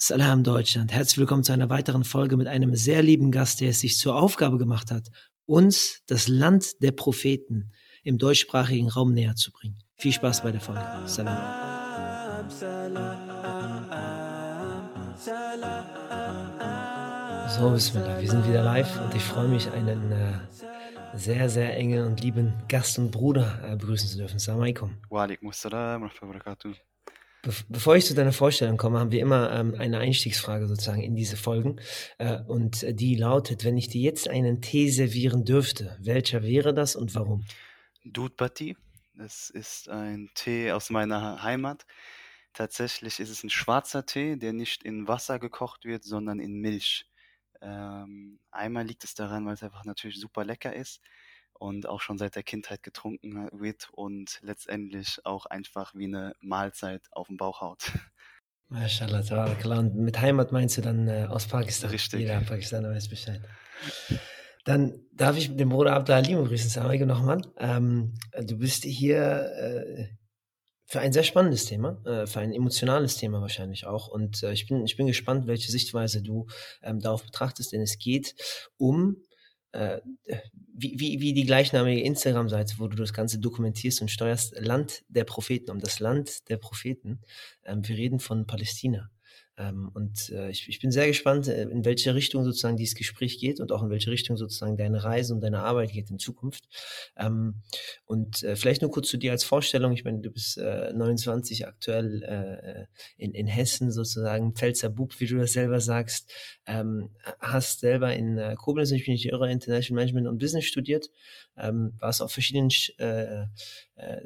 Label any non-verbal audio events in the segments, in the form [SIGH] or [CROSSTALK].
Salam Deutschland. Herzlich willkommen zu einer weiteren Folge mit einem sehr lieben Gast, der es sich zur Aufgabe gemacht hat, uns das Land der Propheten im deutschsprachigen Raum näher zu bringen. Viel Spaß bei der Folge. Salam. So, Bismillah, wir sind wieder live und ich freue mich, einen äh, sehr, sehr engen und lieben Gast und Bruder äh, begrüßen zu dürfen. Salam alaikum. Wa alaikum assalam wa barakatuh. Be bevor ich zu deiner Vorstellung komme, haben wir immer ähm, eine Einstiegsfrage sozusagen in diese Folgen. Äh, und die lautet, wenn ich dir jetzt einen Tee servieren dürfte, welcher wäre das und warum? Dud Bati, das ist ein Tee aus meiner Heimat. Tatsächlich ist es ein schwarzer Tee, der nicht in Wasser gekocht wird, sondern in Milch. Ähm, einmal liegt es daran, weil es einfach natürlich super lecker ist und auch schon seit der Kindheit getrunken wird und letztendlich auch einfach wie eine Mahlzeit auf dem Bauch haut. [LAUGHS] Mashallah, klar. Und mit Heimat meinst du dann äh, aus Pakistan? Richtig. Jeder Pakistaner weiß Bescheid. Dann darf ich den Bruder Abdul Halim grüßen. Salam nochmal. Ähm, du bist hier äh, für ein sehr spannendes Thema, äh, für ein emotionales Thema wahrscheinlich auch. Und äh, ich, bin, ich bin gespannt, welche Sichtweise du ähm, darauf betrachtest, denn es geht um äh, wie, wie, wie die gleichnamige Instagram-Seite, wo du das Ganze dokumentierst und steuerst, Land der Propheten, um das Land der Propheten. Ähm, wir reden von Palästina. Ähm, und äh, ich, ich bin sehr gespannt, äh, in welche Richtung sozusagen dieses Gespräch geht und auch in welche Richtung sozusagen deine Reise und deine Arbeit geht in Zukunft. Ähm, und äh, vielleicht nur kurz zu dir als Vorstellung. Ich meine, du bist äh, 29 aktuell äh, in, in Hessen sozusagen, Pfälzer Bub, wie du das selber sagst. Ähm, hast selber in äh, Koblenz, ich bin nicht irre, International Management und Business studiert. Ähm, warst auf verschiedenen äh, äh,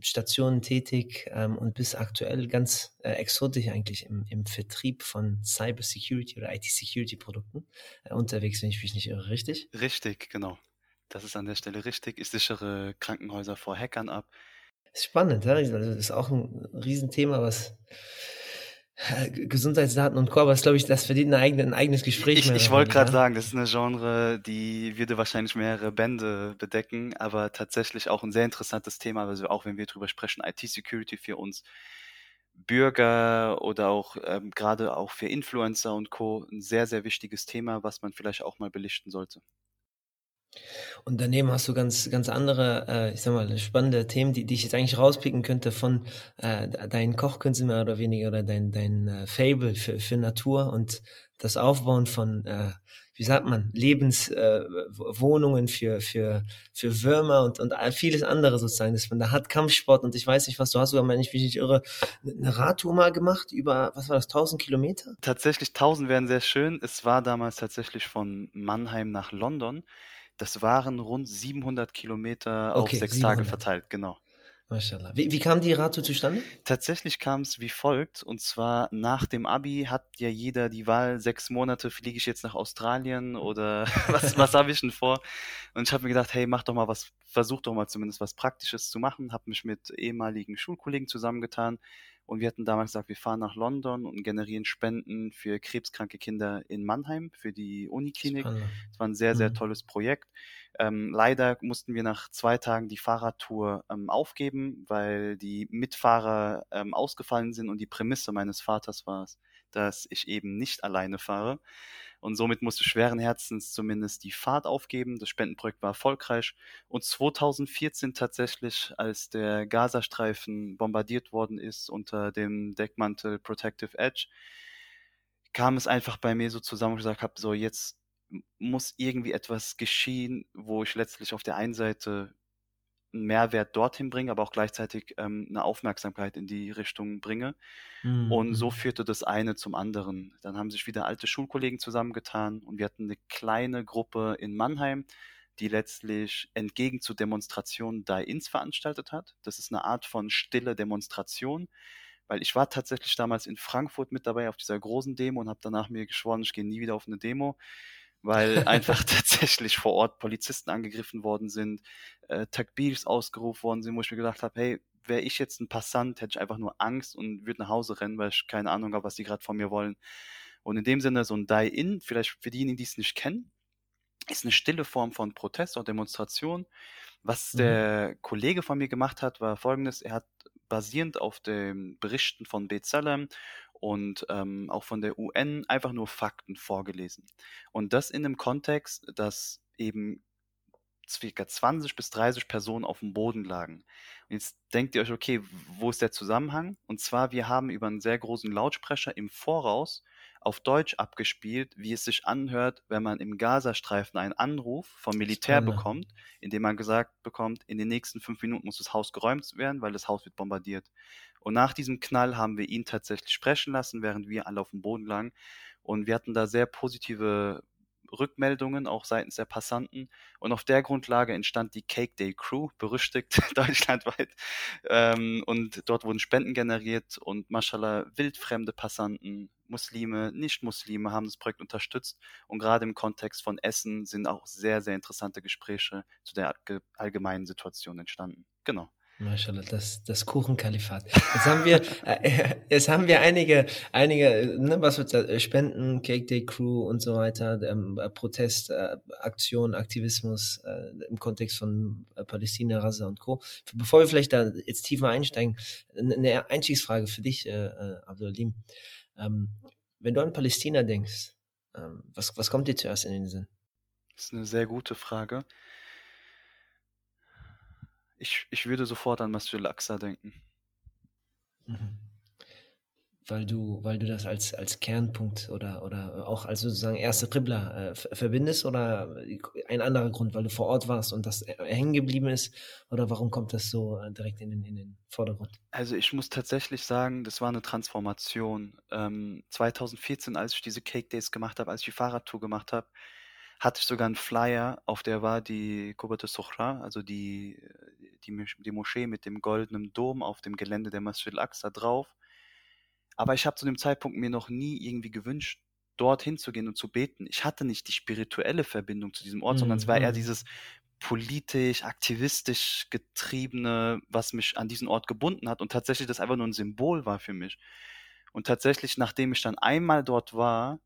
Stationen tätig ähm, und bist aktuell ganz äh, exotisch eigentlich im, im Vertrieb von Cyber Security oder IT-Security-Produkten äh, unterwegs, wenn ich mich nicht irre, richtig? Richtig, genau. Das ist an der Stelle richtig. Ich sichere Krankenhäuser vor Hackern ab. Spannend, ja? also das ist auch ein Riesenthema, was Gesundheitsdaten und Co., aber das glaube ich, das verdient ein, eigene, ein eigenes Gespräch. Ich, ich wollte gerade sagen, das ist eine Genre, die würde wahrscheinlich mehrere Bände bedecken, aber tatsächlich auch ein sehr interessantes Thema, also auch wenn wir darüber sprechen, IT-Security für uns Bürger oder auch ähm, gerade auch für Influencer und Co. ein sehr, sehr wichtiges Thema, was man vielleicht auch mal belichten sollte. Und daneben hast du ganz, ganz andere, äh, ich sag mal, spannende Themen, die, die ich jetzt eigentlich rauspicken könnte von äh, deinen Kochkünsten mehr oder weniger oder dein, dein äh, Fable für, für Natur und das Aufbauen von, äh, wie sagt man, Lebenswohnungen äh, für, für, für Würmer und, und vieles andere sozusagen. Das man da hat Kampfsport und ich weiß nicht was, du hast sogar, wenn ich mich nicht irre, eine Radtour mal gemacht über, was war das, 1000 Kilometer? Tatsächlich 1000 wären sehr schön. Es war damals tatsächlich von Mannheim nach London. Das waren rund 700 Kilometer auf Okay, sechs 700. Tage verteilt, genau. Mashallah. Wie, wie kam die Radtour zustande? Tatsächlich kam es wie folgt, und zwar nach dem Abi hat ja jeder die Wahl, sechs Monate fliege ich jetzt nach Australien oder [LAUGHS] was, was habe ich denn vor? Und ich habe mir gedacht, hey, mach doch mal was, versuch doch mal zumindest was Praktisches zu machen, habe mich mit ehemaligen Schulkollegen zusammengetan und wir hatten damals gesagt, wir fahren nach London und generieren Spenden für krebskranke Kinder in Mannheim, für die Uniklinik. Subhanallah. Es war ein sehr, sehr Mhm. tolles Projekt. Ähm, leider mussten wir nach zwei Tagen die Fahrradtour ähm, aufgeben, weil die Mitfahrer ähm, ausgefallen sind und die Prämisse meines Vaters war es, dass ich eben nicht alleine fahre. Und somit musste ich schweren Herzens zumindest die Fahrt aufgeben. Das Spendenprojekt war erfolgreich. Und 2014 tatsächlich, als der Gazastreifen bombardiert worden ist unter dem Deckmantel Protective Edge, kam es einfach bei mir so zusammen, wo ich gesagt habe, so jetzt muss irgendwie etwas geschehen, wo ich letztlich auf der einen Seite einen Mehrwert dorthin bringe, aber auch gleichzeitig ähm, eine Aufmerksamkeit in die Richtung bringe. Mhm. Und so mhm. führte das eine zum anderen. Dann haben sich wieder alte Schulkollegen zusammengetan und wir hatten eine kleine Gruppe in Mannheim, die letztlich entgegen zu Demonstrationen Die-Ins veranstaltet hat. Das ist eine Art von stille Demonstration, weil ich war tatsächlich damals in Frankfurt mit dabei auf dieser großen Demo und habe danach mir geschworen, ich gehe nie wieder auf eine Demo, weil [LAUGHS] einfach tatsächlich vor Ort Polizisten angegriffen worden sind, äh, Takbirs ausgerufen worden sind, wo ich mir gedacht habe, hey, wäre ich jetzt ein Passant, hätte ich einfach nur Angst und würde nach Hause rennen, weil ich keine Ahnung habe, was die gerade von mir wollen. Und in dem Sinne, so ein Die-In, vielleicht für diejenigen, die es nicht kennen, ist eine stille Form von Protest oder Demonstration. Was Mhm. der Kollege von mir gemacht hat, war folgendes. Er hat basierend auf den Berichten von Bezalem und ähm, auch von der UN einfach nur Fakten vorgelesen. Und das in einem Kontext, dass eben circa 20 bis 30 Personen auf dem Boden lagen. Und jetzt denkt ihr euch, okay, wo ist der Zusammenhang? Und zwar, wir haben über einen sehr großen Lautsprecher im Voraus auf Deutsch abgespielt, wie es sich anhört, wenn man im Gazastreifen einen Anruf vom Militär bekommt, in dem man gesagt bekommt, in den nächsten fünf Minuten muss das Haus geräumt werden, weil das Haus wird bombardiert. Und nach diesem Knall haben wir ihn tatsächlich sprechen lassen, während wir alle auf dem Boden lagen. Und wir hatten da sehr positive Rückmeldungen, auch seitens der Passanten. Und auf der Grundlage entstand die Cake Day Crew, berüchtigt [LAUGHS] deutschlandweit. Ähm, und dort wurden Spenden generiert und mashallah wildfremde Passanten, Muslime, Nicht-Muslime haben das Projekt unterstützt. Und gerade im Kontext von Essen sind auch sehr, sehr interessante Gespräche zu der allgemeinen Situation entstanden. Genau. Mashallah, das, das Kuchenkalifat. Jetzt haben wir, äh, jetzt haben wir einige, einige, ne, was wird da, Spenden, Cake Day Crew und so weiter, ähm, Protest, äh, Aktion, Aktivismus äh, im Kontext von äh, Palästina, Raza und Co. Bevor wir vielleicht da jetzt tiefer einsteigen, eine Einstiegsfrage für dich, äh, äh, Abdulalim. Ähm, wenn du an Palästina denkst, ähm, was, was kommt dir zuerst in den Sinn? Das ist eine sehr gute Frage. Ich, ich würde sofort an Masjid al-Aqsa denken. Mhm. Weil du, weil du das als, als Kernpunkt oder, oder auch als sozusagen erste Qibla äh, verbindest oder ein anderer Grund, weil du vor Ort warst und das hängen geblieben ist? Oder warum kommt das so äh, direkt in den, in den Vordergrund? Also ich muss tatsächlich sagen, das war eine Transformation. Ähm, 2014, als ich diese Cake Days gemacht habe, als ich die Fahrradtour gemacht habe, hatte ich sogar einen Flyer, auf der war die Kubate Sochra, also die, die, die Moschee mit dem goldenen Dom auf dem Gelände der Masjid al-Aqsa drauf. Aber ich habe zu dem Zeitpunkt mir noch nie irgendwie gewünscht, dorthin zu gehen und zu beten. Ich hatte nicht die spirituelle Verbindung zu diesem Ort, mhm. sondern es war eher mhm. dieses politisch, aktivistisch getriebene, was mich an diesen Ort gebunden hat und tatsächlich das einfach nur ein Symbol war für mich. Und tatsächlich, nachdem ich dann einmal dort war,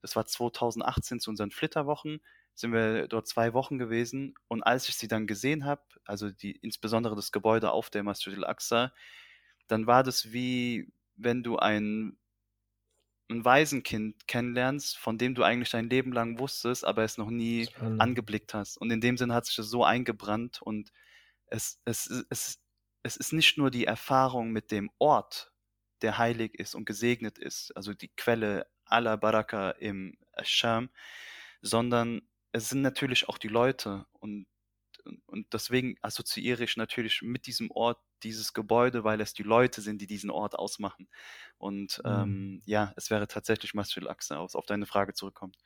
das war 2018 zu unseren Flitterwochen, sind wir dort zwei Wochen gewesen. Und als ich sie dann gesehen habe, also die, insbesondere das Gebäude auf der Masjid al-Aqsa, dann war das wie, wenn du ein, ein Waisenkind kennenlernst, von dem du eigentlich dein Leben lang wusstest, aber es noch nie Spannend. angeblickt hast. Und in dem Sinn hat sich das so eingebrannt und es, es, es, es ist nicht nur die Erfahrung mit dem Ort, der heilig ist und gesegnet ist, also die Quelle aller Baraka im Scham, sondern es sind natürlich auch die Leute und, und deswegen assoziiere ich natürlich mit diesem Ort dieses Gebäude, weil es die Leute sind, die diesen Ort ausmachen. Und mhm. ähm, ja, es wäre tatsächlich Masjid al-Aqsa, auf deine Frage zurückkommt.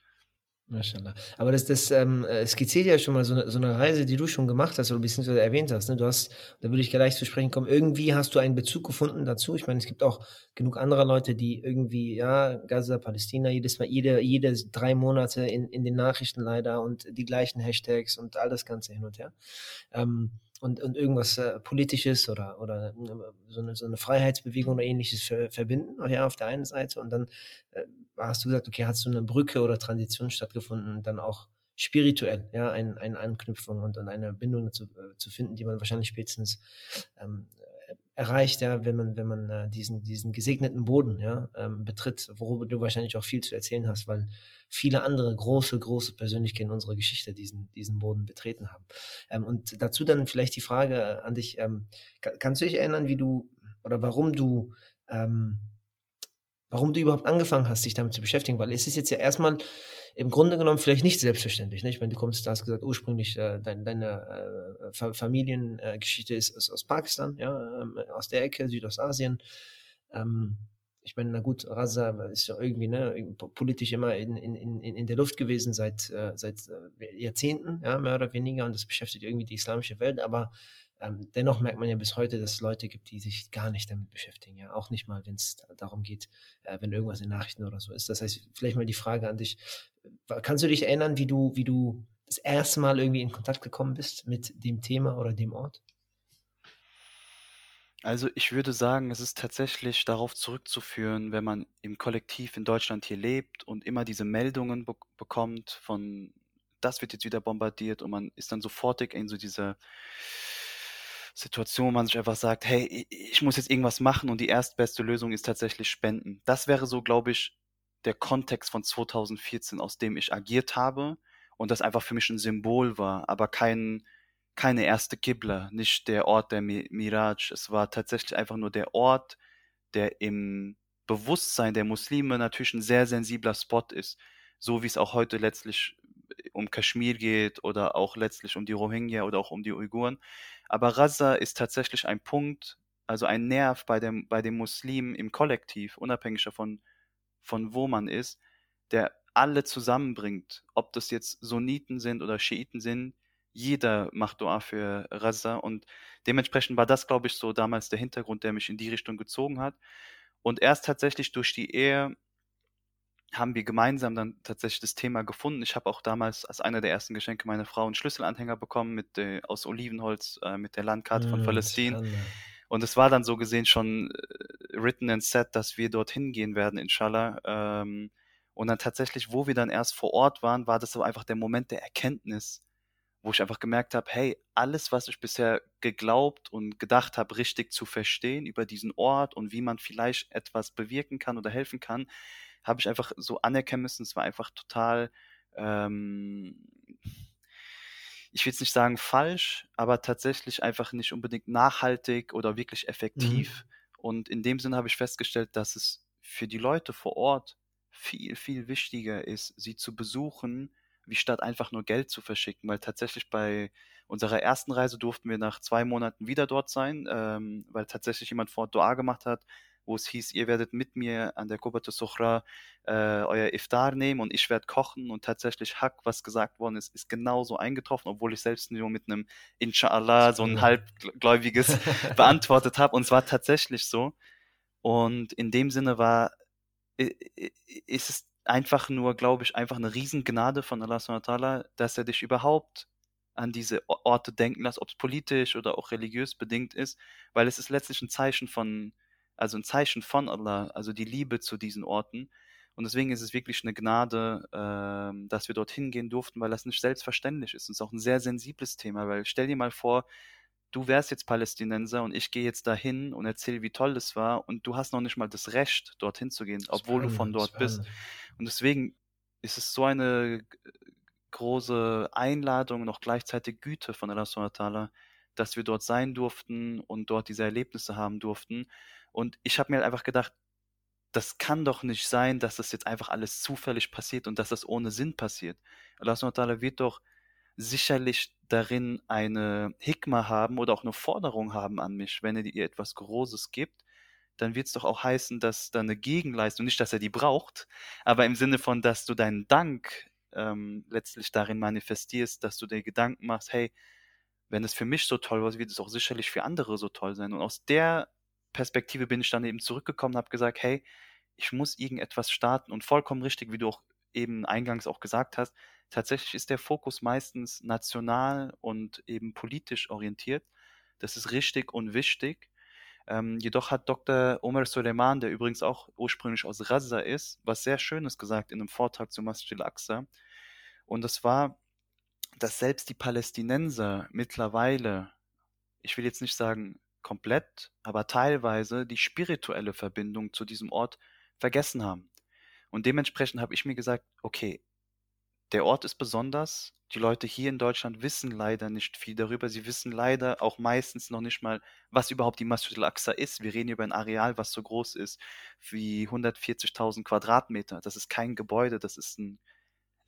Maschallah. Aber das, das ähm, äh, skizziert ja schon mal so eine, so eine Reise, die du schon gemacht hast oder beziehungsweise erwähnt hast. Ne? Du hast, da würde ich gleich zu sprechen kommen, irgendwie hast du einen Bezug gefunden dazu. Ich meine, es gibt auch genug andere Leute, die irgendwie, ja, Gaza, Palästina, jedes Mal, jede, jede drei Monate in, in den Nachrichten leider und die gleichen Hashtags und all das Ganze hin und her. Ähm, und, und irgendwas äh, Politisches oder, oder äh, so, eine, so eine Freiheitsbewegung oder ähnliches ver, verbinden, ja, auf der einen Seite. Und dann äh, hast du gesagt, okay, hat so eine Brücke oder Transition stattgefunden und dann auch spirituell, ja, ein, eine Anknüpfung und, und eine Bindung zu, äh, zu finden, die man wahrscheinlich spätestens ähm, erreicht, ja, wenn man, wenn man äh, diesen, diesen gesegneten Boden ja, ähm, betritt, worüber du wahrscheinlich auch viel zu erzählen hast, weil viele andere große, große Persönlichkeiten unserer Geschichte diesen, diesen Boden betreten haben. Ähm, und dazu dann vielleicht die Frage an dich, ähm, kannst du dich erinnern, wie du oder warum du ähm, warum du überhaupt angefangen hast, dich damit zu beschäftigen, weil es ist jetzt ja erstmal im Grunde genommen vielleicht nicht selbstverständlich. Nicht? Wenn du kommst, du hast gesagt, ursprünglich äh, dein, deine äh, Familiengeschichte ist, ist, aus Pakistan, ja, ähm, aus der Ecke, Südostasien. Ähm, ich meine, na gut, Raza ist ja irgendwie ne, politisch immer in, in, in, in der Luft gewesen seit, äh, seit äh, Jahrzehnten, ja, mehr oder weniger, und das beschäftigt irgendwie die islamische Welt, aber ähm, dennoch merkt man ja bis heute, dass es Leute gibt, die sich gar nicht damit beschäftigen. Ja, auch nicht mal, wenn es darum geht, äh, wenn irgendwas in Nachrichten oder so ist. Das heißt, vielleicht mal die Frage an dich: Kannst du dich erinnern, wie du, wie du das erste Mal irgendwie in Kontakt gekommen bist mit dem Thema oder dem Ort? Also ich würde sagen, es ist tatsächlich darauf zurückzuführen, wenn man im Kollektiv in Deutschland hier lebt und immer diese Meldungen be bekommt von, das wird jetzt wieder bombardiert und man ist dann sofortig in so diese Situation, wo man sich einfach sagt, hey, ich muss jetzt irgendwas machen und die erstbeste Lösung ist tatsächlich Spenden. Das wäre so, glaube ich, der Kontext von 2014, aus dem ich agiert habe und das einfach für mich ein Symbol war, aber kein, keine erste Qibla, nicht der Ort der Miraj. Es war tatsächlich einfach nur der Ort, der im Bewusstsein der Muslime natürlich ein sehr sensibler Spot ist, so wie es auch heute letztlich um Kaschmir geht oder auch letztlich um die Rohingya oder auch um die Uiguren. Aber Raza ist tatsächlich ein Punkt, also ein Nerv bei dem, bei dem Muslim im Kollektiv, unabhängig davon, von wo man ist, der alle zusammenbringt. Ob das jetzt Sunniten sind oder Schiiten sind, jeder macht Dua für Raza und dementsprechend war das, glaube ich, so damals der Hintergrund, der mich in die Richtung gezogen hat. Und erst tatsächlich durch die Ehe haben wir gemeinsam dann tatsächlich das Thema gefunden. Ich habe auch damals als einer der ersten Geschenke meiner Frau einen Schlüsselanhänger bekommen mit, äh, aus Olivenholz äh, mit der Landkarte von mm, Palästina. Und es war dann so gesehen schon äh, written and set, dass wir dorthin gehen werden, inshallah. Ähm, und dann tatsächlich, wo wir dann erst vor Ort waren, war das aber einfach der Moment der Erkenntnis, wo ich einfach gemerkt habe, hey, alles, was ich bisher geglaubt und gedacht habe, richtig zu verstehen über diesen Ort und wie man vielleicht etwas bewirken kann oder helfen kann, habe ich einfach so anerkennen müssen. Es war einfach total, ähm, ich will jetzt nicht sagen falsch, aber tatsächlich einfach nicht unbedingt nachhaltig oder wirklich mhm. effektiv. Mhm. Und in dem Sinne habe ich festgestellt, dass es für die Leute vor Ort viel, viel wichtiger ist, sie zu besuchen, wie statt einfach nur Geld zu verschicken. Weil tatsächlich bei unserer ersten Reise durften wir nach zwei Monaten wieder dort sein, ähm, weil tatsächlich jemand vor Ort Dua gemacht hat, wo es hieß, ihr werdet mit mir an der Kubatu Suchra äh, euer Iftar nehmen und ich werde kochen und tatsächlich Hack, was gesagt worden ist, ist genauso eingetroffen, obwohl ich selbst nur mit einem Inshallah so ein halbgläubiges [LAUGHS] beantwortet habe. Und es war tatsächlich so. Und in dem Sinne war ist es einfach nur, glaube ich, einfach eine Riesengnade von Allah subhanahu dass er dich überhaupt an diese Orte denken lässt, ob es politisch oder auch religiös bedingt ist, weil es ist letztlich ein Zeichen von also ein Zeichen von Allah, also die Liebe zu diesen Orten. Und deswegen ist es wirklich eine Gnade, äh, dass wir dorthin gehen durften, weil das nicht selbstverständlich ist. Und es ist auch ein sehr sensibles Thema, weil stell dir mal vor, du wärst jetzt Palästinenser und ich gehe jetzt dahin und erzähle, wie toll das war und du hast noch nicht mal das Recht, dorthin zu gehen, obwohl du von dort bist. Und deswegen ist es so eine große Einladung und auch gleichzeitig Güte von Allah subhanahu dass wir dort sein durften und dort diese Erlebnisse haben durften. Und ich habe mir halt einfach gedacht, das kann doch nicht sein, dass das jetzt einfach alles zufällig passiert und dass das ohne Sinn passiert. Allah wird doch sicherlich darin eine Hikma haben oder auch eine Forderung haben an mich, wenn er dir etwas Großes gibt, dann wird es doch auch heißen, dass da eine Gegenleistung, nicht, dass er die braucht, aber im Sinne von, dass du deinen Dank ähm, letztlich darin manifestierst, dass du dir Gedanken machst, hey, wenn es für mich so toll war, wird es auch sicherlich für andere so toll sein. Und aus der Perspektive bin ich dann eben zurückgekommen und habe gesagt, hey, ich muss irgendetwas starten und vollkommen richtig, wie du auch eben eingangs auch gesagt hast, tatsächlich ist der Fokus meistens national und eben politisch orientiert. Das ist richtig und wichtig. Ähm, jedoch hat Dr. Omar Suleiman, der übrigens auch ursprünglich aus Raza ist, was sehr Schönes gesagt in einem Vortrag zu Masjid al-Aqsa. Und das war, dass selbst die Palästinenser mittlerweile, ich will jetzt nicht sagen komplett, aber teilweise die spirituelle Verbindung zu diesem Ort vergessen haben. Und dementsprechend habe ich mir gesagt, okay, der Ort ist besonders. Die Leute hier in Deutschland wissen leider nicht viel darüber. Sie wissen leider auch meistens noch nicht mal, was überhaupt die Masjid al-Aqsa ist. Wir reden über ein Areal, was so groß ist wie 140.000 Quadratmeter. Das ist kein Gebäude, das ist ein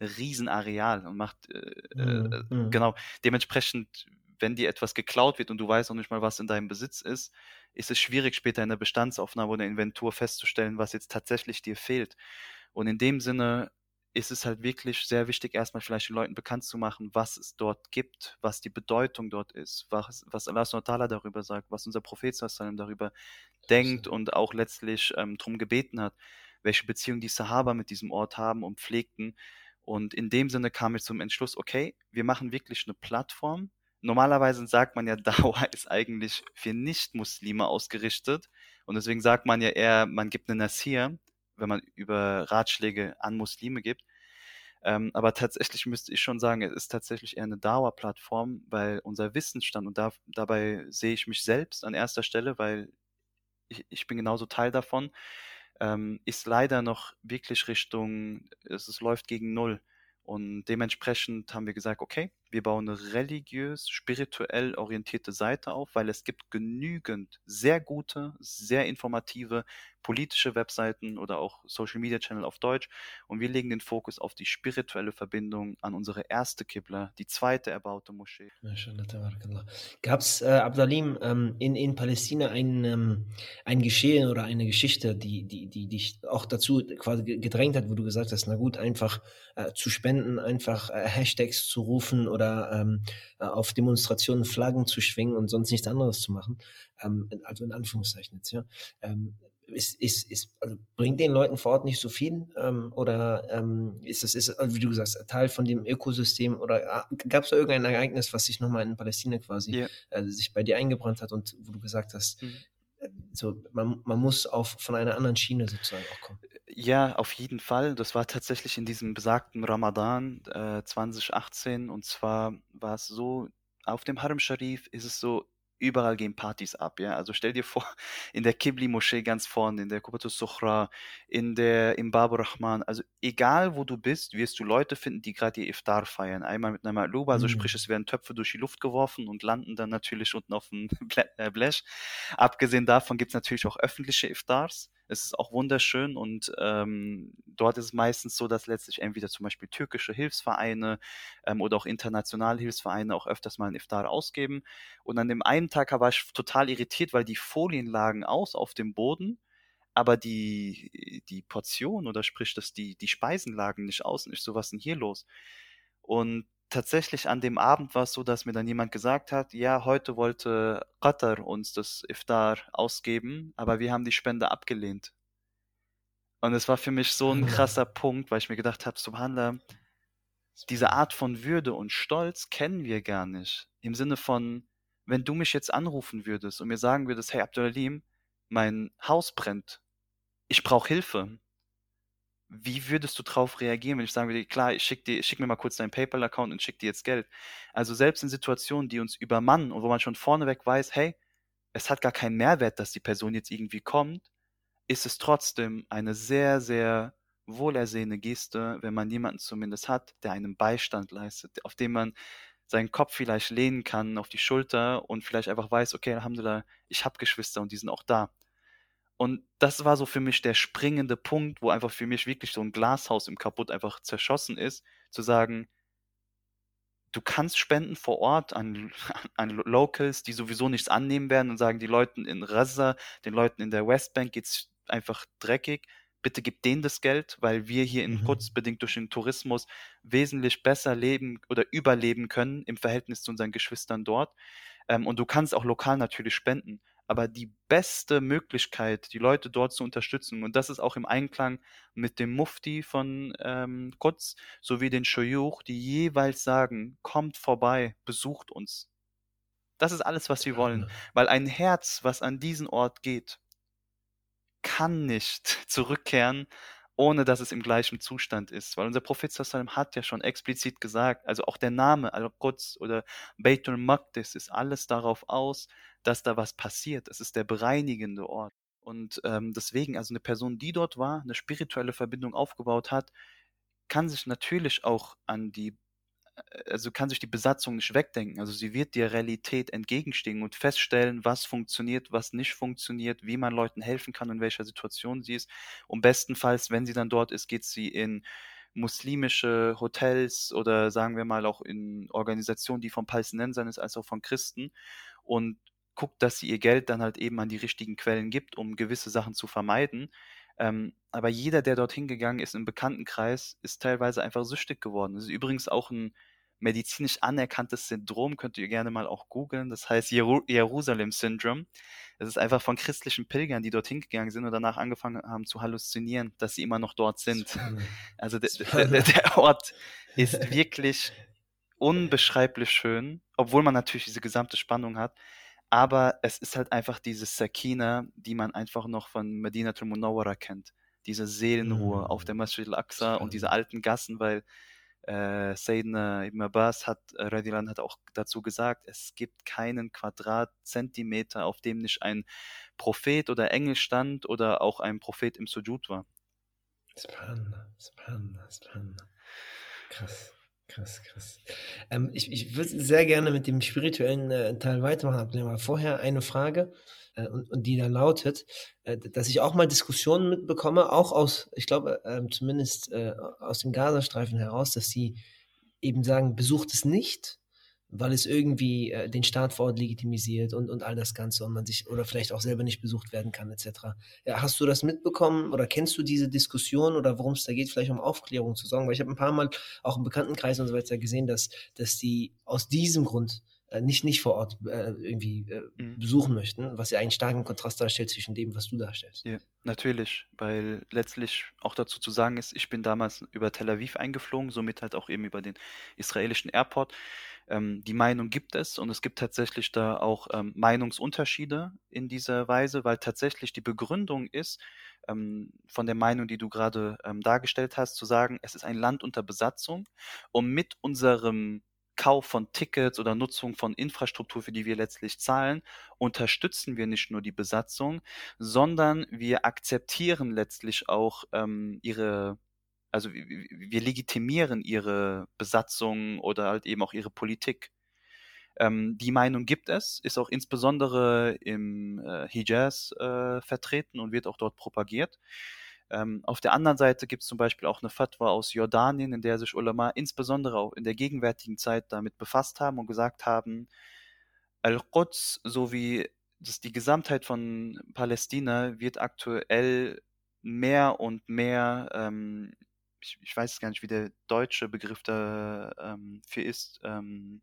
Riesenareal und macht, äh, mhm. äh, mhm. genau, dementsprechend wenn dir etwas geklaut wird und du weißt noch nicht mal, was in deinem Besitz ist, ist es schwierig, später in der Bestandsaufnahme oder Inventur festzustellen, was jetzt tatsächlich dir fehlt. Und in dem Sinne ist es halt wirklich sehr wichtig, erstmal vielleicht den Leuten bekannt zu machen, was es dort gibt, was die Bedeutung dort ist, was, was Allah SWT darüber sagt, was unser Prophet darüber denkt und auch letztlich ähm, darum gebeten hat, welche Beziehung die Sahaba mit diesem Ort haben und pflegten. Und in dem Sinne kam ich zum Entschluss, okay, wir machen wirklich eine Plattform, normalerweise sagt man ja, [LAUGHS] Dauer ist eigentlich für Nicht-Muslime ausgerichtet. Und deswegen sagt man ja eher, man gibt eine Nasir, wenn man über Ratschläge an Muslime gibt. Ähm, aber tatsächlich müsste ich schon sagen, es ist tatsächlich eher eine Dauerplattform, weil unser Wissensstand, und da, dabei sehe ich mich selbst an erster Stelle, weil ich, ich bin genauso Teil davon, ähm, ist leider noch wirklich Richtung, es, es läuft gegen Null. Und dementsprechend haben wir gesagt, okay, wir bauen eine religiös, spirituell orientierte Seite auf, weil es gibt genügend sehr gute, sehr informative politische Webseiten oder auch Social Media Channel auf Deutsch. Und wir legen den Fokus auf die spirituelle Verbindung an unsere erste Kibla, die zweite erbaute Moschee. Gab es, äh, Abdalim, ähm, in, in Palästina ein, ähm, ein Geschehen oder eine Geschichte, die, die, die dich auch dazu quasi gedrängt hat, wo du gesagt hast, na gut, einfach äh, zu spenden, einfach äh, Hashtags zu rufen oder ähm, äh, auf Demonstrationen Flaggen zu schwingen und sonst nichts anderes zu machen. Ähm, also in Anführungszeichen jetzt, ja. Ähm, ist, ist, ist, also bringt den Leuten vor Ort nicht so viel? Ähm, oder ähm, ist das, ist, also wie du gesagt hast, Teil von dem Ökosystem? Oder ah, gab es da irgendein Ereignis, was sich nochmal in Palästina quasi yeah. äh, sich bei dir eingebrannt hat und wo du gesagt hast, mhm. Äh, so, man, man muss auf, von einer anderen Schiene sozusagen auch kommen? Ja, auf jeden Fall. Das war tatsächlich in diesem besagten Ramadan äh, 2018. Und zwar war es so, auf dem Haram Sharif ist es so, überall gehen Partys ab, ja. Also stell dir vor, [LAUGHS] in der Kibli-Moschee ganz vorne, in der Kubatus Sukhra, in der, im Babu Rahman, also egal wo du bist, wirst du Leute finden, die gerade ihr Iftar feiern. Einmal mit einer Maluba, also mhm. sprich, es werden Töpfe durch die Luft geworfen und landen dann natürlich unten auf dem [LAUGHS] äh, Blech. Abgesehen davon gibt es natürlich auch öffentliche Iftars. Es ist auch wunderschön und ähm, dort ist es meistens so, dass letztlich entweder zum Beispiel türkische Hilfsvereine ähm, oder auch internationale Hilfsvereine auch öfters mal ein Iftar ausgeben. Und an dem einen Tag war ich total irritiert, weil die Folien lagen aus auf dem Boden, aber die, die Portion oder sprich, dass die, die Speisen lagen nicht aus und ich so, was ist denn hier los? Und tatsächlich an dem Abend war es so, dass mir dann jemand gesagt hat, ja, heute wollte Qatar uns das Iftar ausgeben, aber wir haben die Spende abgelehnt. Und es war für mich so ein krasser Punkt, weil ich mir gedacht habe, Subhanallah, diese Art von Würde und Stolz kennen wir gar nicht. Im Sinne von, wenn du mich jetzt anrufen würdest und mir sagen würdest, hey Abdulalim, mein Haus brennt, ich brauche Hilfe wie würdest du darauf reagieren, wenn ich sagen würde, klar, ich schick, dir, schick mir mal kurz deinen PayPal-Account und schick dir jetzt Geld. Also selbst in Situationen, die uns übermannen und wo man schon vorneweg weiß, hey, es hat gar keinen Mehrwert, dass die Person jetzt irgendwie kommt, ist es trotzdem eine sehr, sehr wohlersehene Geste, wenn man jemanden zumindest hat, der einem Beistand leistet, auf dem man seinen Kopf vielleicht lehnen kann auf die Schulter und vielleicht einfach weiß, okay, Alhamdulillah, ich habe Geschwister und die sind auch da. Und das war so für mich der springende Punkt, wo einfach für mich wirklich so ein Glashaus im Kaputt einfach zerschossen ist, zu sagen, du kannst spenden vor Ort an, [LAUGHS] an Locals, die sowieso nichts annehmen werden und sagen, die Leuten in Gaza, den Leuten in der Westbank geht's einfach dreckig. Bitte gib denen das Geld, weil wir hier in mhm. bedingt durch den Tourismus wesentlich besser leben oder überleben können im Verhältnis zu unseren Geschwistern dort. Ähm, und du kannst auch lokal natürlich spenden aber die beste Möglichkeit, die Leute dort zu unterstützen, und das ist auch im Einklang mit dem Mufti von ähm, Quds sowie den Shoyuch, die jeweils sagen, kommt vorbei, besucht uns. Das ist alles, was wir wollen, weil ein Herz, was an diesen Ort geht, kann nicht [LAUGHS] zurückkehren, ohne dass es im gleichen Zustand ist. Weil unser Prophet Sallam hat ja schon explizit gesagt, also auch der Name Al-Quds oder Beitul Maqdis ist alles darauf aus, dass da was passiert. Es ist der bereinigende Ort. Und ähm, deswegen, also eine Person, die dort war, eine spirituelle Verbindung aufgebaut hat, kann sich natürlich auch an die, also kann sich die Besatzung nicht wegdenken. Also sie wird der Realität entgegenstehen und feststellen, was funktioniert, was nicht funktioniert, wie man Leuten helfen kann, in welcher Situation sie ist. Und bestenfalls, wenn sie dann dort ist, geht sie in muslimische Hotels oder sagen wir mal auch in Organisationen, die von Palästinensern ist, als auch von Christen und guckt, dass sie ihr Geld dann halt eben an die richtigen Quellen gibt, um gewisse Sachen zu vermeiden. Ähm, aber jeder, der dorthin gegangen ist im Bekanntenkreis, ist teilweise einfach süchtig geworden. Das ist übrigens auch ein medizinisch anerkanntes Syndrom, könnt ihr gerne mal auch googeln. Das heißt Jeru Jerusalem Syndrome. Das ist einfach von christlichen Pilgern, die dorthin gegangen sind und danach angefangen haben zu halluzinieren, dass sie immer noch dort sind. Also der, der, der Ort ist [LAUGHS] wirklich unbeschreiblich schön, obwohl man natürlich diese gesamte Spannung hat. Aber es ist halt einfach diese Sakina, die man einfach noch von Medina Munawwara kennt. diese Seelenruhe mhm. auf der Masjid al-Aqsa und diese alten Gassen, weil äh, Sayyidina Ibn Abbas hat, äh, hat auch dazu gesagt, es gibt keinen Quadratzentimeter, auf dem nicht ein Prophet oder Engel stand oder auch ein Prophet im Sujud war. Subhanallah, subhanallah, subhanallah. Krass. Krass, krass. Ähm, ich ich würde sehr gerne mit dem spirituellen äh, Teil weitermachen, aber vorher eine Frage und, und die da lautet, äh, dass ich auch mal Diskussionen mitbekomme, auch aus, ich glaube, ähm, zumindest äh, aus dem Gazastreifen heraus, dass sie eben sagen, besucht es nicht, weil es irgendwie äh, den Staat vor Ort legitimisiert und, und all das Ganze und man sich oder vielleicht auch selber nicht besucht werden kann, etc. Ja, hast du das mitbekommen oder kennst du diese Diskussion oder worum es da geht, vielleicht um Aufklärung zu sorgen? Weil ich habe ein paar Mal auch im Bekanntenkreis und so weiter gesehen, dass, dass die aus diesem Grund äh, nicht, nicht vor Ort äh, irgendwie äh, mhm. besuchen möchten, was ja einen starken Kontrast darstellt zwischen dem, was du darstellst. Ja, natürlich, weil letztlich auch dazu zu sagen ist, ich bin damals über Tel Aviv eingeflogen, somit halt auch eben über den israelischen Airport ähm, die Meinung gibt es und es gibt tatsächlich da auch ähm, Meinungsunterschiede in dieser Weise, weil tatsächlich die Begründung ist, ähm, von der Meinung, die du gerade ähm, dargestellt hast, zu sagen, es ist ein Land unter Besatzung und mit unserem Kauf von Tickets oder Nutzung von Infrastruktur, für die wir letztlich zahlen, unterstützen wir nicht nur die Besatzung, sondern wir akzeptieren letztlich auch ähm, ihre also wir legitimieren ihre Besatzung oder halt eben auch ihre Politik. Ähm, die Meinung gibt es, ist auch insbesondere im äh, Hijaz äh, vertreten und wird auch dort propagiert. Ähm, auf der anderen Seite gibt es zum Beispiel auch eine Fatwa aus Jordanien, in der sich Ulama insbesondere auch in der gegenwärtigen Zeit damit befasst haben und gesagt haben, Al-Quds sowie das, die Gesamtheit von Palästina wird aktuell mehr und mehr ähm, ich, ich weiß gar nicht, wie der deutsche Begriff dafür ähm, ist, ähm,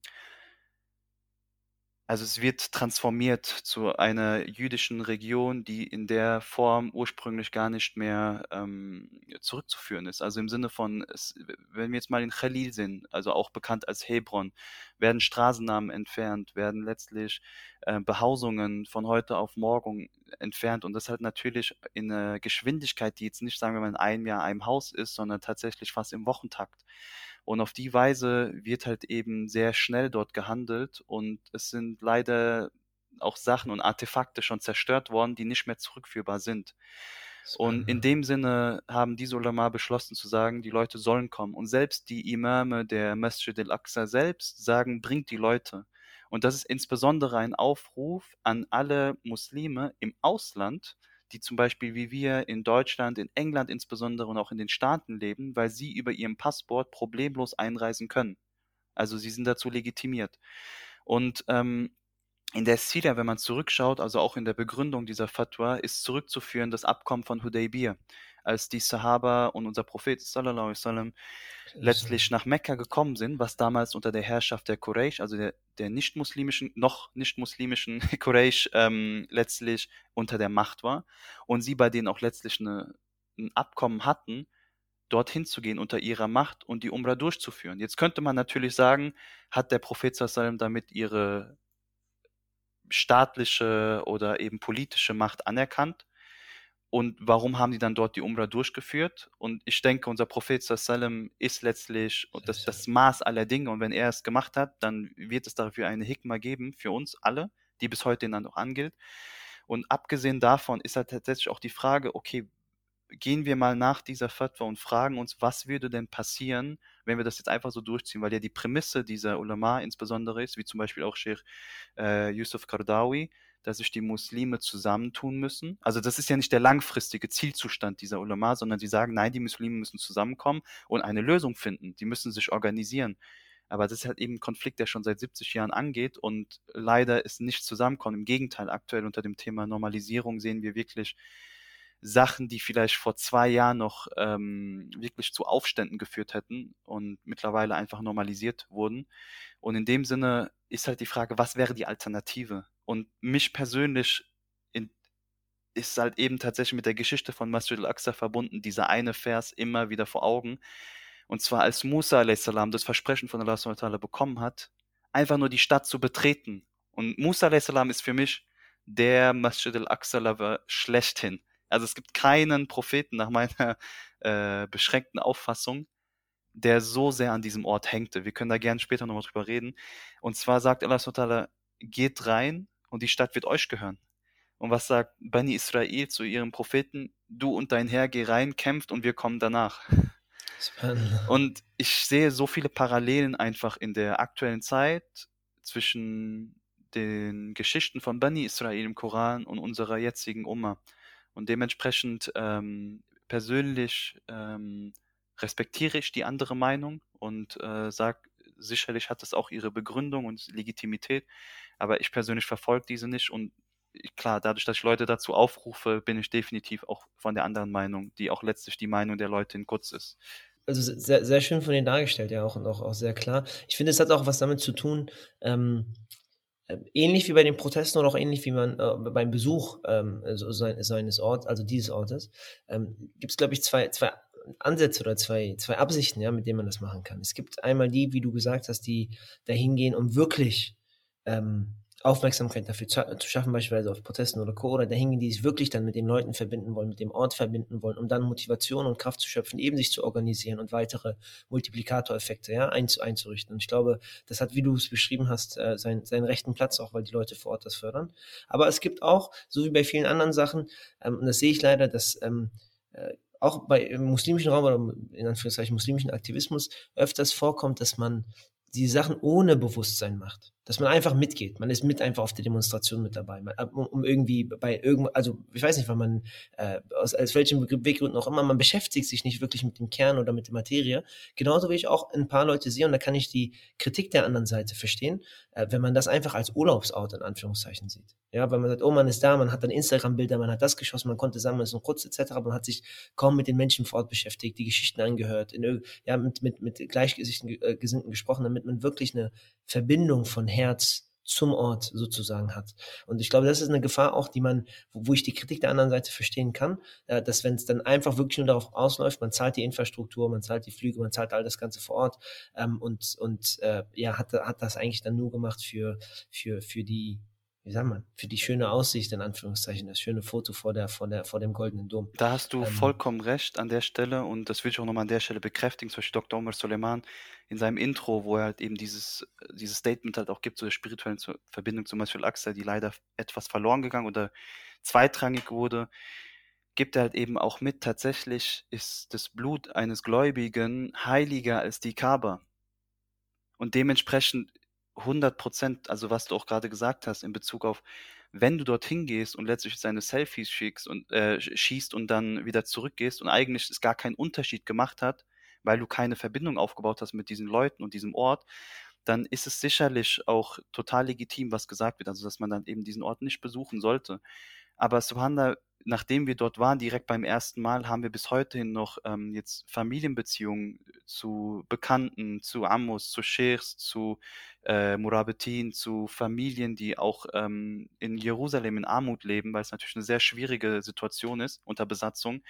also es wird transformiert zu einer jüdischen Region, die in der Form ursprünglich gar nicht mehr ähm, zurückzuführen ist. Also im Sinne von, es, wenn wir jetzt mal in Khalil sind, also auch bekannt als Hebron, werden Straßennamen entfernt, werden letztlich äh, Behausungen von heute auf morgen entfernt und das halt natürlich in einer Geschwindigkeit, die jetzt nicht, sagen wir mal, in einem Jahr einem Haus ist, sondern tatsächlich fast im Wochentakt. Und auf die Weise wird halt eben sehr schnell dort gehandelt und es sind leider auch Sachen und Artefakte schon zerstört worden, die nicht mehr zurückführbar sind. Und in dem Sinne haben diese Ulama beschlossen zu sagen, die Leute sollen kommen. Und selbst die Imame der Masjid al-Aqsa selbst sagen, bringt die Leute. Und das ist insbesondere ein Aufruf an alle Muslime im Ausland, die zum Beispiel wie wir in Deutschland, in England insbesondere und auch in den Staaten leben, weil sie über ihrem Passport problemlos einreisen können. Also sie sind dazu legitimiert. Und ähm, in der Sira, wenn man zurückschaut, also auch in der Begründung dieser Fatwa, ist zurückzuführen das Abkommen von Hudaybiyah, als die Sahaba und unser Prophet sallallahu alaihi wasallam letztlich nach Mekka gekommen sind, was damals unter der Herrschaft der Quraysh, also der, der nicht-muslimischen, noch nicht-muslimischen [LAUGHS] Quraysh ähm, letztlich unter der Macht war und sie bei denen auch letztlich eine, ein Abkommen hatten, dorthin zu gehen unter ihrer Macht und die Umrah durchzuführen. Jetzt könnte man natürlich sagen, hat der Prophet sallam damit ihre staatliche oder eben politische Macht anerkannt und warum haben die dann dort die Umrah durchgeführt? Und ich denke, unser Prophet Sallam ist letztlich das, das Maß aller Dinge. Und wenn er es gemacht hat, dann wird es dafür eine Hikma geben für uns alle, die bis heute dann noch angilt. Und abgesehen davon ist halt tatsächlich auch die Frage, okay, gehen wir mal nach dieser Fatwa und fragen uns, was würde denn passieren, wenn wir das jetzt einfach so durchziehen, weil ja die Prämisse dieser Ulama insbesondere ist, wie zum Beispiel auch Sheikh äh, Yusuf Kardawi, dass sich die Muslime zusammentun müssen. Also das ist ja nicht der langfristige Zielzustand dieser Ulama, sondern sie sagen, nein, die Muslime müssen zusammenkommen und eine Lösung finden. Die müssen sich organisieren. Aber das ist halt eben ein Konflikt, der schon seit 70 Jahren angeht und leider ist nicht zusammenkommen. Im Gegenteil, aktuell unter dem Thema Normalisierung sehen wir wirklich Sachen, die vielleicht vor zwei Jahren noch ähm, wirklich zu Aufständen geführt hätten und mittlerweile einfach normalisiert wurden. Und in dem Sinne ist halt die Frage, was wäre die Alternative? Und mich persönlich in, ist halt eben tatsächlich mit der Geschichte von Masjid al-Aqsa verbunden, dieser eine Vers immer wieder vor Augen. Und zwar als Musa a.s. das Versprechen von Allah bekommen hat, einfach nur die Stadt zu betreten. Und Musa a.s. ist für mich der Masjid al-Aqsa schlechthin. Also es gibt keinen Propheten nach meiner äh, beschränkten Auffassung, der so sehr an diesem Ort hängte. Wir können da gerne später nochmal drüber reden. Und zwar sagt Allah subhanahu geht rein und die Stadt wird euch gehören. Und was sagt Bani Israel zu ihrem Propheten? Du und dein Herr geh rein, kämpft und wir kommen danach. Und ich sehe so viele Parallelen einfach in der aktuellen Zeit zwischen den Geschichten von Bani Israel im Koran und unserer jetzigen Umma. Und dementsprechend ähm, persönlich ähm, respektiere ich die andere Meinung und äh, sage, sicherlich hat das auch ihre Begründung und Legitimität, aber ich persönlich verfolge diese nicht und klar, dadurch, dass ich Leute dazu aufrufe, bin ich definitiv auch von der anderen Meinung, die auch letztlich die Meinung der Leute in Kurz ist. Also sehr, sehr schön von denen dargestellt, ja, auch und auch, auch sehr klar. Ich finde, es hat auch was damit zu tun, ähm, äh, ähnlich wie bei den Protesten oder auch ähnlich wie man äh, beim Besuch ähm, so, seines Orts, also dieses Ortes, ähm, gibt es, glaube ich, zwei, zwei Ansätze oder zwei, zwei Absichten, ja, mit denen man das machen kann. Es gibt einmal die, wie du gesagt hast, die dahin gehen, um wirklich ähm, Aufmerksamkeit dafür zu, zu, schaffen, beispielsweise auf Protesten oder Co. oder gehen, die sich wirklich dann mit den Leuten verbinden wollen, mit dem Ort verbinden wollen, um dann Motivation und Kraft zu schöpfen, eben sich zu organisieren und weitere Multiplikatoreffekte ja, einzurichten. Und ich glaube, das hat, wie du es beschrieben hast, äh, seinen, seinen rechten Platz auch, weil die Leute vor Ort das fördern. Aber es gibt auch, so wie bei vielen anderen Sachen, ähm, und das sehe ich leider, dass ähm, äh, auch bei im muslimischen Raum oder in Anführungszeichen muslimischen Aktivismus öfters vorkommt, dass man die Sachen ohne Bewusstsein macht dass man einfach mitgeht. Man ist mit einfach auf der Demonstration mit dabei. Man, um, um, irgendwie bei irgendwo, also ich weiß nicht, weil man äh, aus, aus welchen Beweggründen auch immer, man beschäftigt sich nicht wirklich mit dem Kern oder mit der Materie. Genauso wie ich auch ein paar Leute sehe, und da kann ich die Kritik der anderen Seite verstehen, äh, wenn man das einfach als Urlaubsort in Anführungszeichen sieht. Ja, weil man sagt, oh, man ist da, man hat dann Instagram-Bilder, man hat das geschossen, man konnte sammeln, ist ein kurz etc., man hat sich kaum mit den Menschen vor Ort beschäftigt, die Geschichten angehört, in, ja, mit, mit, mit Gleichgesinnten äh, gesprochen, damit man wirklich eine Verbindung von Herz zum Ort sozusagen hat. Und ich glaube, das ist eine Gefahr auch, die man, wo, ich die Kritik der anderen Seite verstehen kann, äh, dass wenn es dann einfach wirklich nur darauf ausläuft, man zahlt die Infrastruktur, man zahlt die Flüge, man zahlt all das Ganze vor Ort ähm, und, und äh, ja, hat, hat das eigentlich dann nur gemacht für, für, für die wie sagt man, für die schöne Aussicht, in Anführungszeichen, das schöne Foto vor, der, vor, der, vor dem goldenen Dom. Da hast du ähm, vollkommen recht an der Stelle und das will ich auch nochmal an der Stelle bekräftigen, zum Beispiel Dr. Omar Soleiman in seinem Intro, wo er halt eben dieses, dieses Statement halt auch gibt zu der spirituellen Verbindung zum Beispiel Aqsa, die leider etwas verloren gegangen oder zweitrangig wurde, gibt er halt eben auch mit, tatsächlich ist das Blut eines Gläubigen heiliger als die Kaaba. Und dementsprechend 100 Prozent, also was du auch gerade gesagt hast in Bezug auf, wenn du dorthin gehst und letztlich seine Selfies schickst und äh, schießt und dann wieder zurückgehst und eigentlich es gar keinen Unterschied gemacht hat, weil du keine Verbindung aufgebaut hast mit diesen Leuten und diesem Ort, dann ist es sicherlich auch total legitim, was gesagt wird, also dass man dann eben diesen Ort nicht besuchen sollte. Aber Subhanallah, nachdem wir dort waren, direkt beim ersten Mal, haben wir bis heute hin noch ähm, jetzt Familienbeziehungen zu Bekannten, zu Ammus, zu Sheikhs, zu äh, Murabetin, zu Familien, die auch ähm, in Jerusalem in Armut leben, weil es natürlich eine sehr schwierige Situation ist unter Besatzung.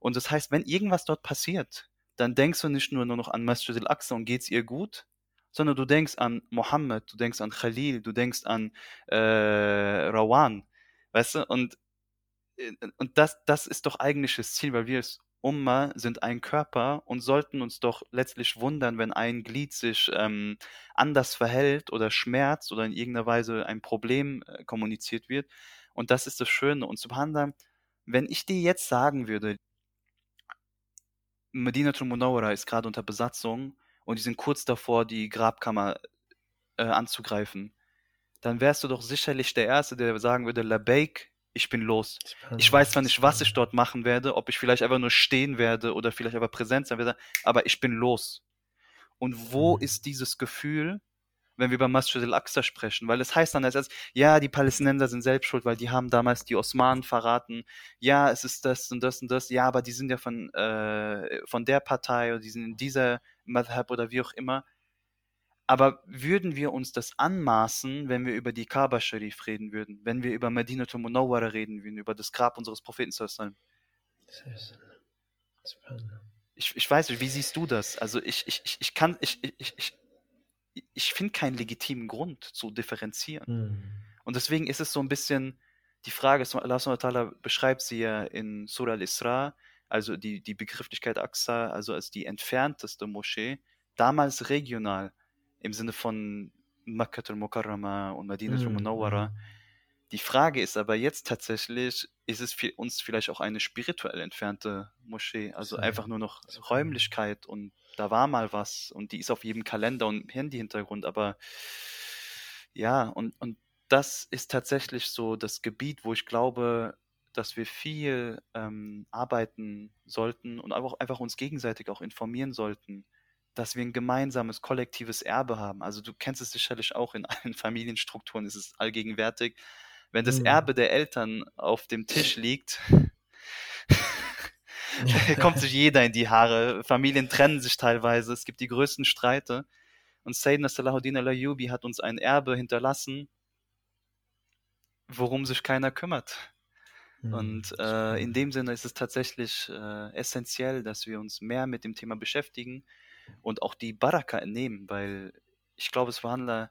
Und das heißt, wenn irgendwas dort passiert, dann denkst du nicht nur, nur noch an Masjid al-Aqsa und geht's ihr gut, sondern du denkst an Mohammed, du denkst an Khalil, du denkst an äh, Rawan, weißt du? Und äh, und das, das ist doch eigentlich das Ziel, weil wir als Umma sind ein Körper und sollten uns doch letztlich wundern, wenn ein Glied sich ähm, anders verhält oder schmerzt oder in irgendeiner Weise ein Problem äh, kommuniziert wird. Und das ist das Schöne. Und Subhanallah, wenn ich dir jetzt sagen würde, Medina Munawwara ist gerade unter Besatzung und die sind kurz davor, die Grabkammer äh, anzugreifen, dann wärst du doch sicherlich der Erste, der sagen würde, Labeik, ich bin los. Ich weiß zwar nicht, was ich dort machen werde, ob ich vielleicht einfach nur stehen werde oder vielleicht einfach präsent sein werde, aber ich bin los. Und wo mhm. ist dieses Gefühl, wenn wir über Masjid al-Aqsa sprechen? Weil es heißt dann als ja, die Palästinenser sind selbst schuld, weil die haben damals die Osmanen verraten. Ja, es ist das und das und das. Ja, aber die sind ja von, äh, von der Partei oder die sind in dieser Madhab oder wie auch immer. Aber würden wir uns das anmaßen, wenn wir über die Kaaba Sharif reden würden, wenn wir über Medina Munawwara reden würden, über das Grab unseres Propheten sallallahu ich, ich weiß nicht, wie siehst du das? Also ich, ich, ich, ich kann, ich, ich, ich, ich finde keinen legitimen Grund zu differenzieren. Mhm. Und deswegen ist es so ein bisschen, die Frage Allah beschreibt sie ja in Surah al-Isra, also die, die Begrifflichkeit Aqsa, also als die entfernteste Moschee, damals regional, im Sinne von Makkah al-Mukarrama und Madinah al-Munawwara. Mhm. Die Frage ist aber jetzt tatsächlich, ist es für uns vielleicht auch eine spirituell entfernte Moschee, also einfach nur noch Räumlichkeit und da war mal was und die ist auf jedem Kalender und Handy-Hintergrund, aber ja, und, und das ist tatsächlich so das Gebiet, wo ich glaube, dass wir viel ähm, arbeiten sollten und einfach, einfach uns gegenseitig auch informieren sollten, dass wir ein gemeinsames, kollektives Erbe haben. Also du kennst es sicherlich auch in allen [LAUGHS] Familienstrukturen, ist es allgegenwärtig. Wenn das mhm. Erbe der Eltern auf dem Tisch liegt, [LAUGHS] kommt sich [LAUGHS] jeder in die Haare. Familien trennen sich teilweise. Es gibt die größten Streite. Und Sayyidina Salahuddin al-Ayyubi hat uns ein Erbe hinterlassen, worum sich keiner kümmert. Mhm. Und äh, in dem Sinne ist es tatsächlich äh, essentiell, dass wir uns mehr mit dem Thema beschäftigen und auch die Baraka entnehmen, weil ich glaube, es war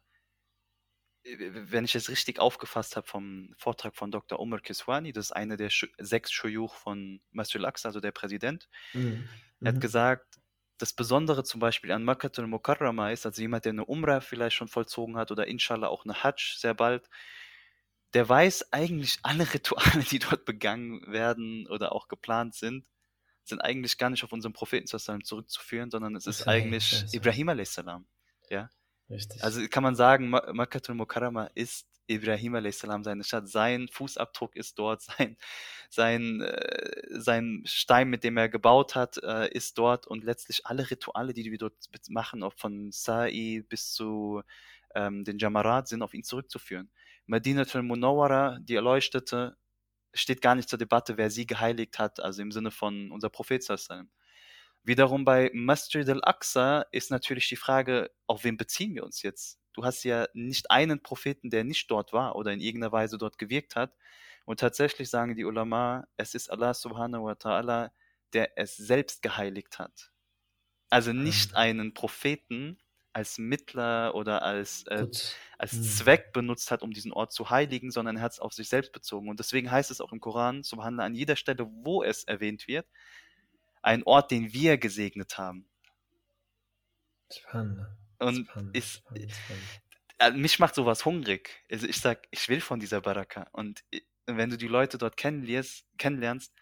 wenn ich es richtig aufgefasst habe vom Vortrag von Dr. Omar Kiswani, das ist einer der Sch sechs Shuyuch von Masjid al-Aqsa, also der Präsident, mhm. er hat mhm. gesagt, das Besondere zum Beispiel an Makkah al-Mukarrama ist, also jemand, der eine Umrah vielleicht schon vollzogen hat oder inshallah auch eine Hajj sehr bald, der weiß eigentlich alle [LAUGHS] Rituale, die dort begangen werden oder auch geplant sind, sind eigentlich gar nicht auf unseren Propheten zurückzuführen, sondern es ist okay, eigentlich Ibrahim a.s. Ja? Richtig. Also kann man sagen, Makkatul Mukarrama ist Ibrahim a.s. seine Stadt. Sein Fußabdruck ist dort, [LAUGHS] sein, sein, äh, sein Stein, mit dem er gebaut hat, äh, ist dort und letztlich alle Rituale, die wir dort machen, auch von Sa'i bis zu ähm, den Jamarat, sind auf ihn zurückzuführen. Madinatul Munawwara, die Erleuchtete, steht gar nicht zur Debatte, wer sie geheiligt hat, also im Sinne von unser Prophet. Wiederum bei Masjid al-Aqsa ist natürlich die Frage, auf wen beziehen wir uns jetzt? Du hast ja nicht einen Propheten, der nicht dort war oder in irgendeiner Weise dort gewirkt hat. Und tatsächlich sagen die Ulama, es ist Allah subhanahu wa ta'ala, der es selbst geheiligt hat. Also nicht einen Propheten als Mittler oder als, äh, als hm. Zweck benutzt hat, um diesen Ort zu heiligen, sondern er hat es auf sich selbst bezogen. Und deswegen heißt es auch im Koran, subhanallah, an jeder Stelle, wo es erwähnt wird, ein Ort, den wir gesegnet haben. Spannend. Und spannend, ist, spannend, spannend. Äh, mich macht sowas hungrig. Also ich sag, ich will von dieser Baraka. Und wenn du die Leute dort kennenlernst, kennenlernst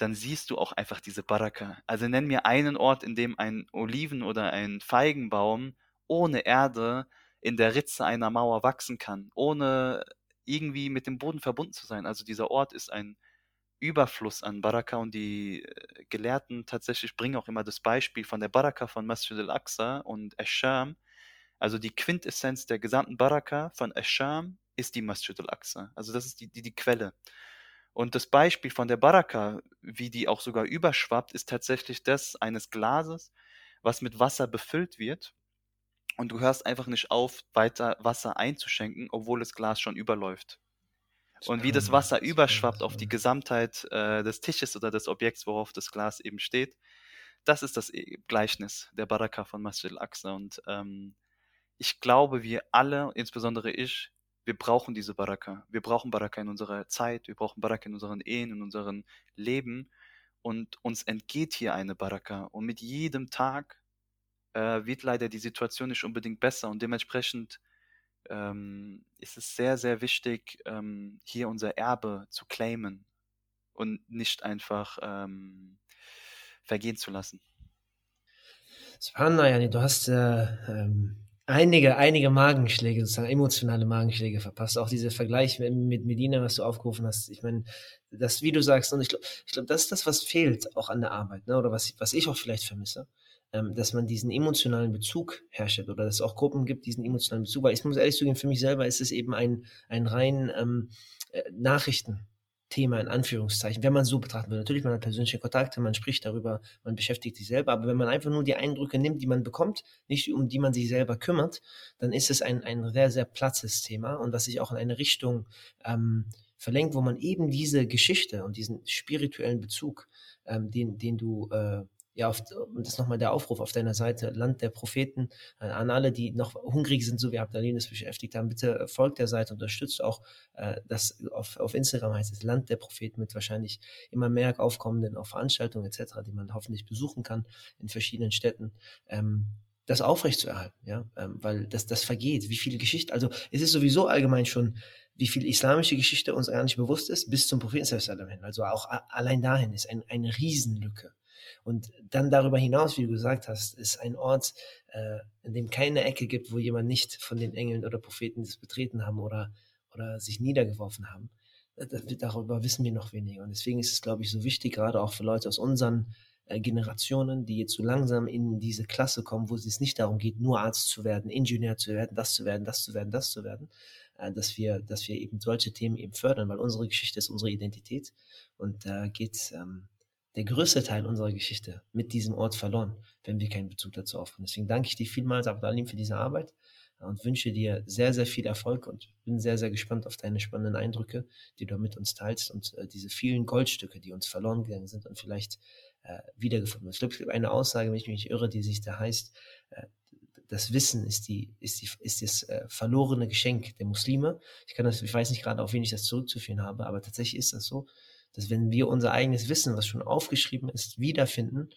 dann siehst du auch einfach diese Baraka. Also nenn mir einen Ort, in dem ein Oliven- oder ein Feigenbaum ohne Erde in der Ritze einer Mauer wachsen kann, ohne irgendwie mit dem Boden verbunden zu sein. Also dieser Ort ist ein Überfluss an Baraka und die äh, Gelehrten tatsächlich bringen auch immer das Beispiel von der Baraka von Masjid al-Aqsa und Asham. Also die Quintessenz der gesamten Baraka von Asham ist die Masjid al-Aqsa. Also das ist die, die, die Quelle. Und das Beispiel von der Baraka, wie die auch sogar überschwappt, ist tatsächlich das eines Glases, was mit Wasser befüllt wird. Und du hörst einfach nicht auf, weiter Wasser einzuschenken, obwohl das Glas schon überläuft. Und wie das Wasser überschwappt auf die Gesamtheit äh, des Tisches oder des Objekts, worauf das Glas eben steht, das ist das äh, Gleichnis der Baraka von Masjid al-Aqsa. Und ähm, ich glaube, wir alle, insbesondere ich, wir brauchen diese Baraka. Wir brauchen Baraka in unserer Zeit, wir brauchen Baraka in unseren Ehen, in unserem Leben. Und uns entgeht hier eine Baraka. Und mit jedem Tag äh, wird leider die Situation nicht unbedingt besser. Und dementsprechend ähm, ist es sehr, sehr wichtig, ähm, hier unser Erbe zu claimen und nicht einfach ähm, vergehen zu lassen. Subhanallah, du hast äh, ähm, einige, einige Magenschläge, sozusagen emotionale Magenschläge verpasst. Auch dieser Vergleich mit, Medina, was du aufgerufen hast. Ich meine, das, wie du sagst, und ich glaube, ich glaub, das ist das, was fehlt auch an der Arbeit, ne? oder was, was ich auch vielleicht vermisse ähm, dass man diesen emotionalen Bezug herstellt oder dass es auch Gruppen gibt, diesen emotionalen Bezug. Weil ich muss ehrlich zugeben, für mich selber ist es eben ein, ein rein ähm, äh, Nachrichten. Thema in Anführungszeichen, wenn man so betrachten will. Natürlich, man hat persönliche Kontakte, man spricht darüber, man beschäftigt sich selber, aber wenn man einfach nur die Eindrücke nimmt, die man bekommt, nicht um die man sich selber kümmert, dann ist es ein, ein sehr, sehr platzes Thema und was sich auch in eine Richtung ähm, verlenkt, wo man eben diese Geschichte und diesen spirituellen Bezug, ähm, den, den du äh, ja, auf, das ist nochmal der Aufruf auf deiner Seite, Land der Propheten, äh, an alle, die noch hungrig sind, so wie Abdalin es beschäftigt haben, bitte folgt der Seite, unterstützt auch äh, das, auf, auf Instagram heißt es Land der Propheten mit wahrscheinlich immer mehr aufkommenden auch Veranstaltungen etc., die man hoffentlich besuchen kann in verschiedenen Städten. Ähm, das aufrechtzuerhalten, ja, ähm, weil das, das vergeht. Wie viele Geschichten, also es ist sowieso allgemein schon, wie viel islamische Geschichte uns gar nicht bewusst ist, bis zum Propheten. Also auch allein dahin ist ein, eine Riesenlücke. Und dann darüber hinaus, wie du gesagt hast, ist ein Ort, äh, in dem keine Ecke gibt, wo jemand nicht von den Engeln oder Propheten das betreten haben oder, oder sich niedergeworfen haben. Äh, darüber wissen wir noch weniger. Und deswegen ist es, glaube ich, so wichtig, gerade auch für Leute aus unseren äh, Generationen, die jetzt so langsam in diese Klasse kommen, wo es nicht darum geht, nur Arzt zu werden, Ingenieur zu werden, das zu werden, das zu werden, das zu werden, äh, dass wir, dass wir eben solche Themen eben fördern, weil unsere Geschichte ist unsere Identität und da geht ähm, der größte Teil unserer Geschichte mit diesem Ort verloren, wenn wir keinen Bezug dazu aufbauen. Deswegen danke ich dir vielmals, Abdalim, für diese Arbeit und wünsche dir sehr, sehr viel Erfolg und bin sehr, sehr gespannt auf deine spannenden Eindrücke, die du mit uns teilst und äh, diese vielen Goldstücke, die uns verloren gegangen sind und vielleicht äh, wiedergefunden werden. Ich glaube, es gibt eine Aussage, wenn ich mich irre, die sich da heißt, äh, das Wissen ist die, ist die, ist das äh, verlorene Geschenk der Muslime. Ich kann das, ich weiß nicht gerade, auf wen ich das zurückzuführen habe, aber tatsächlich ist das so dass wenn wir unser eigenes Wissen, was schon aufgeschrieben ist, wiederfinden,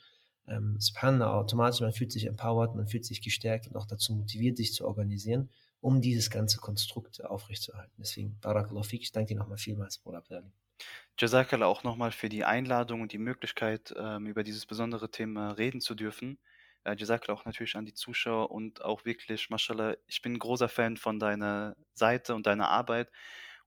ähm, Subhanallah, automatisch, man fühlt sich empowered, man fühlt sich gestärkt und auch dazu motiviert, sich zu organisieren, um dieses ganze Konstrukt aufrechtzuerhalten. Deswegen, Barakallahu fik, ich danke dir nochmal vielmals, Bruder Abdali. Jazakallah auch nochmal für die Einladung und die Möglichkeit, ähm, über dieses besondere Thema reden zu dürfen. Äh, Jazakallah auch natürlich an die Zuschauer und auch wirklich, mashallah, ich bin ein großer Fan von deiner Seite und deiner Arbeit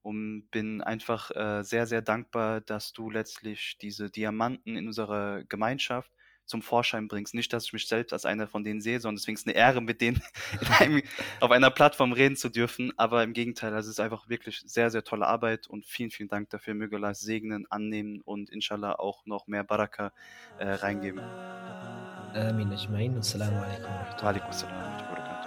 und bin einfach äh, sehr, sehr dankbar, dass du letztlich diese Diamanten in unserer Gemeinschaft zum Vorschein bringst. Nicht, dass ich mich selbst als einer von denen sehe, sondern deswegen ist es eine Ehre, mit denen [LAUGHS] einem, auf einer Plattform reden zu dürfen. Aber im Gegenteil, also es ist einfach wirklich sehr, sehr tolle Arbeit und vielen, vielen Dank dafür. Möge Allah segnen, annehmen und inshallah auch noch mehr Baraka äh, reingeben. Amin ajmain. Assalamu alaikum wa rahmatullahi wa barakatuh.